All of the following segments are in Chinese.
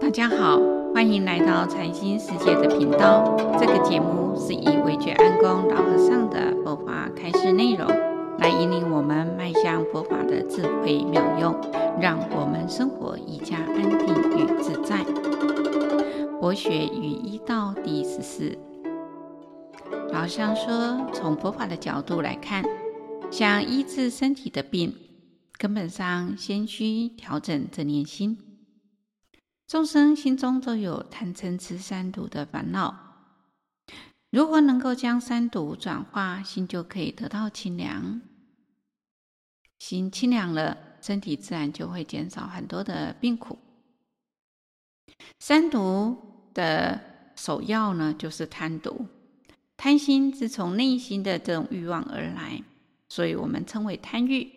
大家好，欢迎来到禅心世界的频道。这个节目是以惟觉安公老和尚的佛法开示内容，来引领我们迈向佛法的智慧妙用，让我们生活更加安定与自在。佛学与医道第十四，老和尚说，从佛法的角度来看，想医治身体的病，根本上先需调整正念心。众生心中都有贪嗔痴三毒的烦恼，如何能够将三毒转化，心就可以得到清凉。心清凉了，身体自然就会减少很多的病苦。三毒的首要呢，就是贪毒。贪心是从内心的这种欲望而来，所以我们称为贪欲。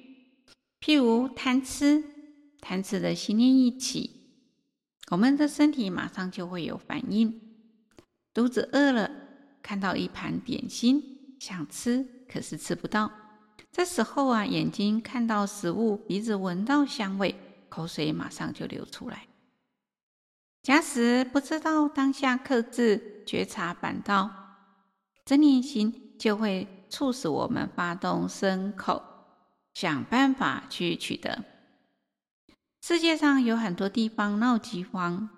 譬如贪吃，贪吃的心念一起。我们的身体马上就会有反应，肚子饿了，看到一盘点心想吃，可是吃不到。这时候啊，眼睛看到食物，鼻子闻到香味，口水马上就流出来。假使不知道当下克制觉察反倒，这念心就会促使我们发动身口，想办法去取得。世界上有很多地方闹饥荒，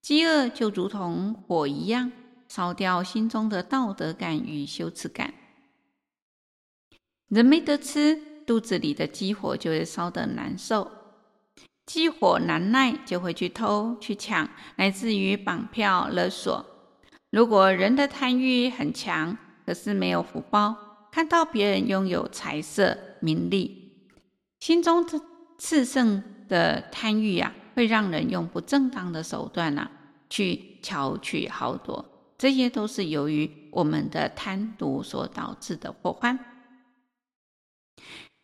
饥饿就如同火一样，烧掉心中的道德感与羞耻感。人没得吃，肚子里的饥火就会烧得难受，饥火难耐，就会去偷去抢，乃至于绑票勒索。如果人的贪欲很强，可是没有福报，看到别人拥有财色名利，心中炽盛的贪欲啊，会让人用不正当的手段啊，去巧取豪夺。这些都是由于我们的贪毒所导致的祸患。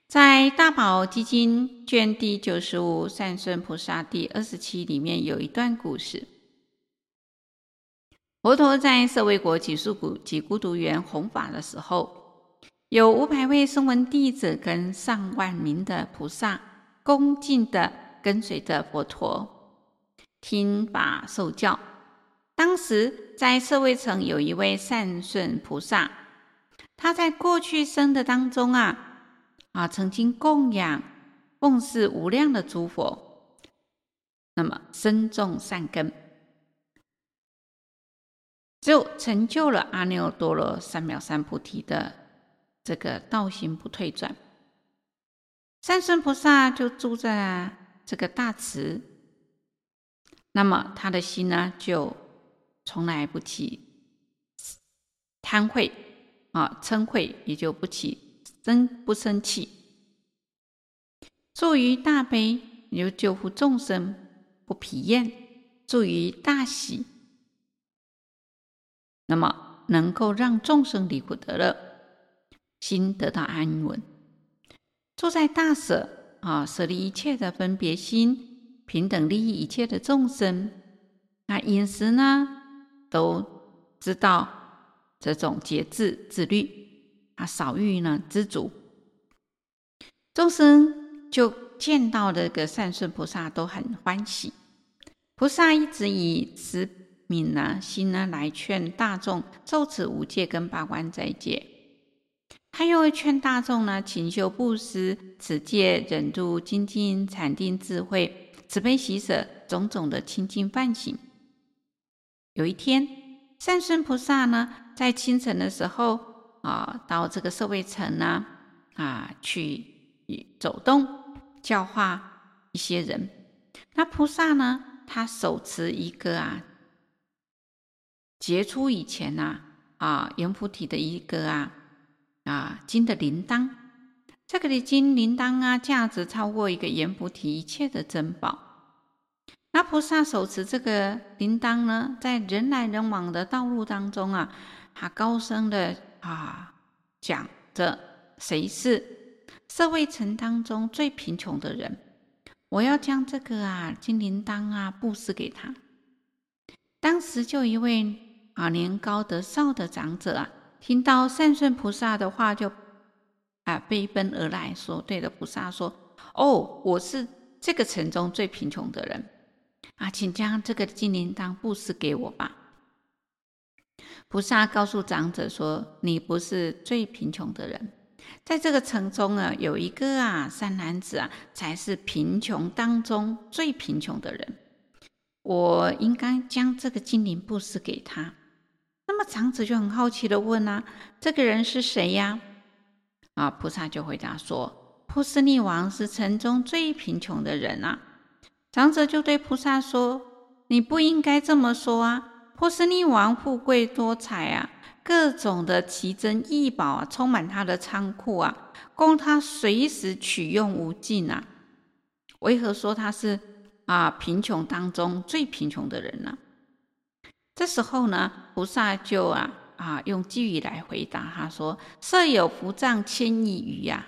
在《大宝积经》卷第九十五《善顺菩萨》第二十七里面有一段故事：佛陀在舍卫国只树谷及孤独园弘法的时候，有五百位声闻弟子跟上万名的菩萨。恭敬地跟随着佛陀听法受教。当时在舍卫城有一位善顺菩萨，他在过去生的当中啊啊，曾经供养奉事无量的诸佛，那么深种善根，就成就了阿耨多罗三藐三菩提的这个道行不退转。三生菩萨就住在这个大慈，那么他的心呢，就从来不起贪恚啊，嗔恚也就不起生不生气，住于大悲，也就救护众生不疲厌，住于大喜，那么能够让众生离苦得乐，心得到安稳。住在大舍啊，舍离一切的分别心，平等利益一切的众生。那饮食呢，都知道这种节制自律啊，少欲呢知足。众生就见到这个善顺菩萨都很欢喜。菩萨一直以慈悯呢心呢来劝大众受持五戒跟八关斋戒。他又会劝大众呢，勤修布施、持戒、忍辱、精进、禅定、智慧、慈悲喜舍种种的清净梵行。有一天，善顺菩萨呢，在清晨的时候啊，到这个社会城呢啊去走动，教化一些人。那菩萨呢，他手持一个啊，杰出以前呐啊阎浮提的一个啊。啊，金的铃铛，这个的金铃铛啊，价值超过一个阎浮提一切的珍宝。那菩萨手持这个铃铛呢，在人来人往的道路当中啊，他高声的啊讲着：“谁是社会城当中最贫穷的人？我要将这个啊金铃铛啊布施给他。”当时就一位啊年高德少的长者啊。听到善顺菩萨的话，就啊飞奔而来说：“对着菩萨说，哦，我是这个城中最贫穷的人啊！请将这个金铃铛布施给我吧。”菩萨告诉长者说：“你不是最贫穷的人，在这个城中啊，有一个啊善男子啊，才是贫穷当中最贫穷的人。我应该将这个金铃布施给他。”长者就很好奇的问啊：“这个人是谁呀？”啊，菩萨就回答说：“波斯匿王是城中最贫穷的人啊。”长者就对菩萨说：“你不应该这么说啊。”波斯匿王富贵多财啊，各种的奇珍异宝啊，充满他的仓库啊，供他随时取用无尽啊。为何说他是啊贫穷当中最贫穷的人呢？这时候呢，菩萨就啊啊用偈语来回答他说：“设有福藏千亿余呀，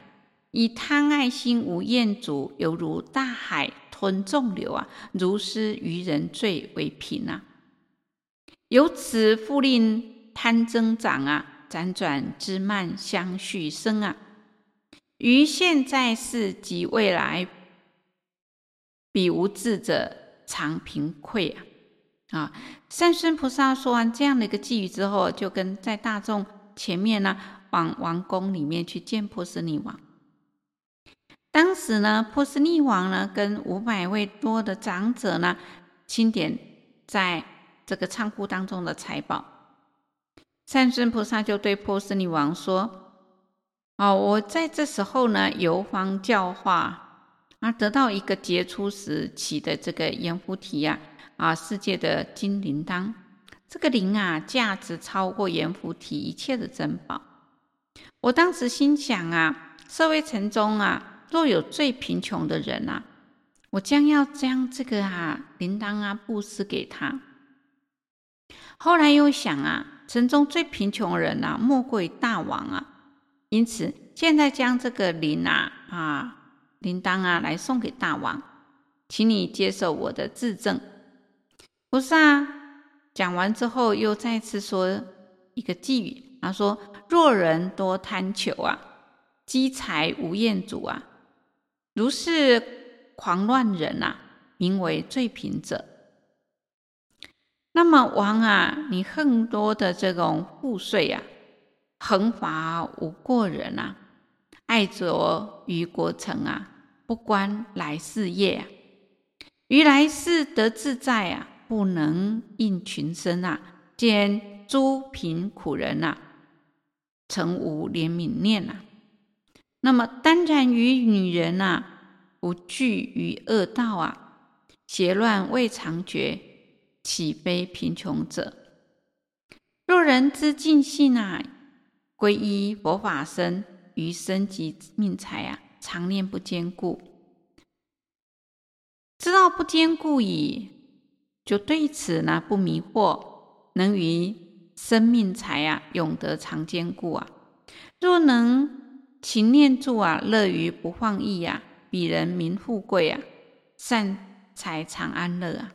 以贪爱心无厌足，犹如大海吞众流啊，如斯愚人罪为贫啊。”由此复令贪增长啊，辗转之慢相续生啊，于现在世及未来，彼无智者常贫困啊！啊，三尊菩萨说完这样的一个偈语之后，就跟在大众前面呢，往王宫里面去见波斯匿王。当时呢，波斯匿王呢，跟五百位多的长者呢，清点在。这个仓库当中的财宝，三尊菩萨就对波斯匿王说：“哦，我在这时候呢，游方教化，而得到一个杰出时期的这个阎浮提呀，啊世界的金铃铛。这个铃啊，价值超过阎浮提一切的珍宝。我当时心想啊，社会城中啊，若有最贫穷的人啊，我将要将这个啊铃铛啊布施给他。”后来又想啊，城中最贫穷的人啊，莫过于大王啊。因此，现在将这个铃啊啊铃铛啊来送给大王，请你接受我的自证。菩萨讲完之后，又再次说一个偈语，他说：“若人多贪求啊，积财无厌足啊，如是狂乱人啊，名为最贫者。”那么王啊，你很多的这种赋税啊，横罚无过人啊，爱着于国城啊，不观来世业啊，于来世得自在啊，不能应群生啊，见诸贫苦人啊，诚无怜悯念啊。那么耽染于女人啊，不惧于恶道啊，邪乱未尝绝。岂非贫穷者？若人知尽性啊，皈依佛法僧，于生及命财啊，常念不坚固，知道不坚固矣，就对此呢不迷惑，能于生命财啊，永得常坚固啊。若能勤念住啊，乐于不放逸啊，彼人民富贵啊，善财常安乐啊。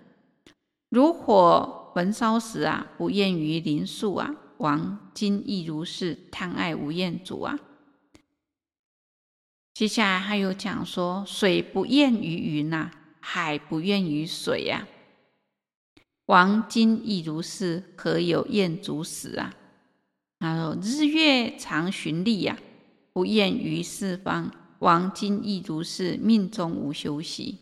如火焚烧时啊，不厌于林树啊；王今亦如是，贪爱无厌足啊。接下来还有讲说，水不厌于云呐，海不厌于水呀。王今亦如是，何有厌足时啊？他说：日月常循例呀，不厌于四方。王今亦如是，命中无休息。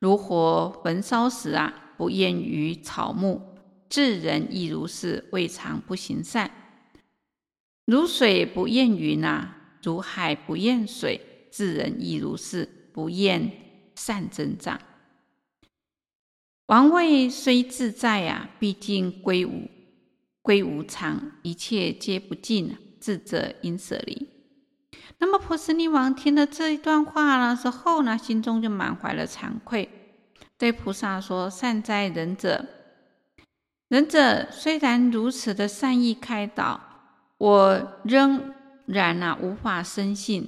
如火焚烧时啊。不厌于草木，智人亦如是，未尝不行善。如水不厌云呐，如海不厌水，智人亦如是，不厌善增长。王位虽自在呀，毕竟归无归无常，一切皆不净，智者应舍离。那么婆斯匿王听了这一段话了之后呢，心中就满怀了惭愧。对菩萨说：“善哉，仁者！仁者虽然如此的善意开导，我仍然啊无法深信。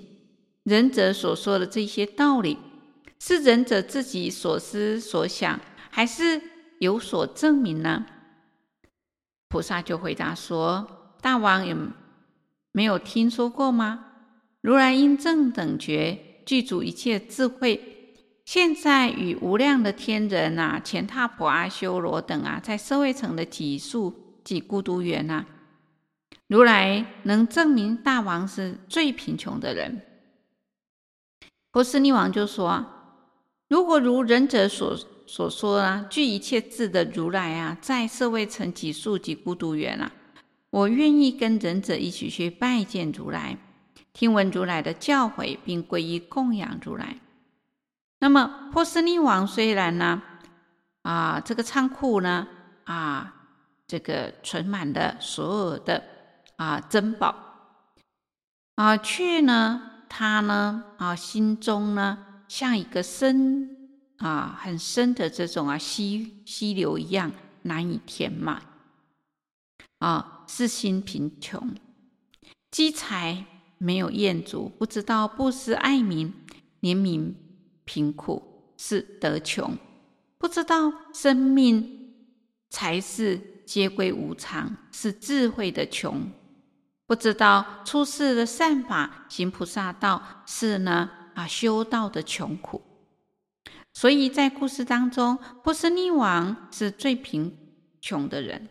仁者所说的这些道理，是仁者自己所思所想，还是有所证明呢？”菩萨就回答说：“大王有没有听说过吗？如来因正等觉，具足一切智慧。”现在与无量的天人啊、乾闥婆、阿修罗等啊，在社会城的几数及孤独园啊，如来能证明大王是最贫穷的人。波斯匿王就说：“如果如仁者所所说啊，具一切智的如来啊，在社会成几树及孤独园啊，我愿意跟仁者一起去拜见如来，听闻如来的教诲，并皈依供养如来。”那么波斯匿王虽然呢，啊，这个仓库呢，啊，这个存满了所有的啊珍宝，啊，却呢，他呢，啊，心中呢，像一个深啊很深的这种啊溪溪流一样难以填满，啊，是心贫穷，积财没有厌足，不知道布施爱民怜悯。贫苦是德穷，不知道生命财势皆归无常，是智慧的穷；不知道出世的善法行菩萨道，是呢啊修道的穷苦。所以在故事当中，波斯匿王是最贫穷的人。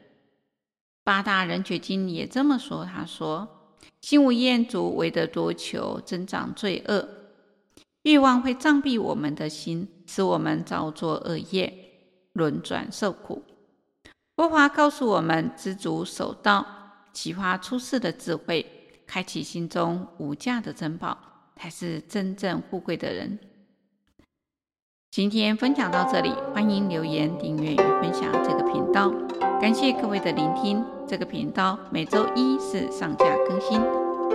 八大人觉经也这么说，他说：“心无厌足，唯得多求，增长罪恶。”欲望会障蔽我们的心，使我们造作恶业，轮转受苦。佛法告诉我们：知足守道，启发出世的智慧，开启心中无价的珍宝，才是真正富贵的人。今天分享到这里，欢迎留言、订阅与分享这个频道。感谢各位的聆听。这个频道每周一是上架更新。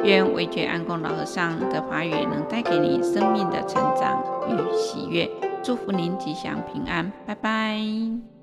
愿维觉安公老和尚的法语能带给你生命的成长与喜悦，祝福您吉祥平安，拜拜。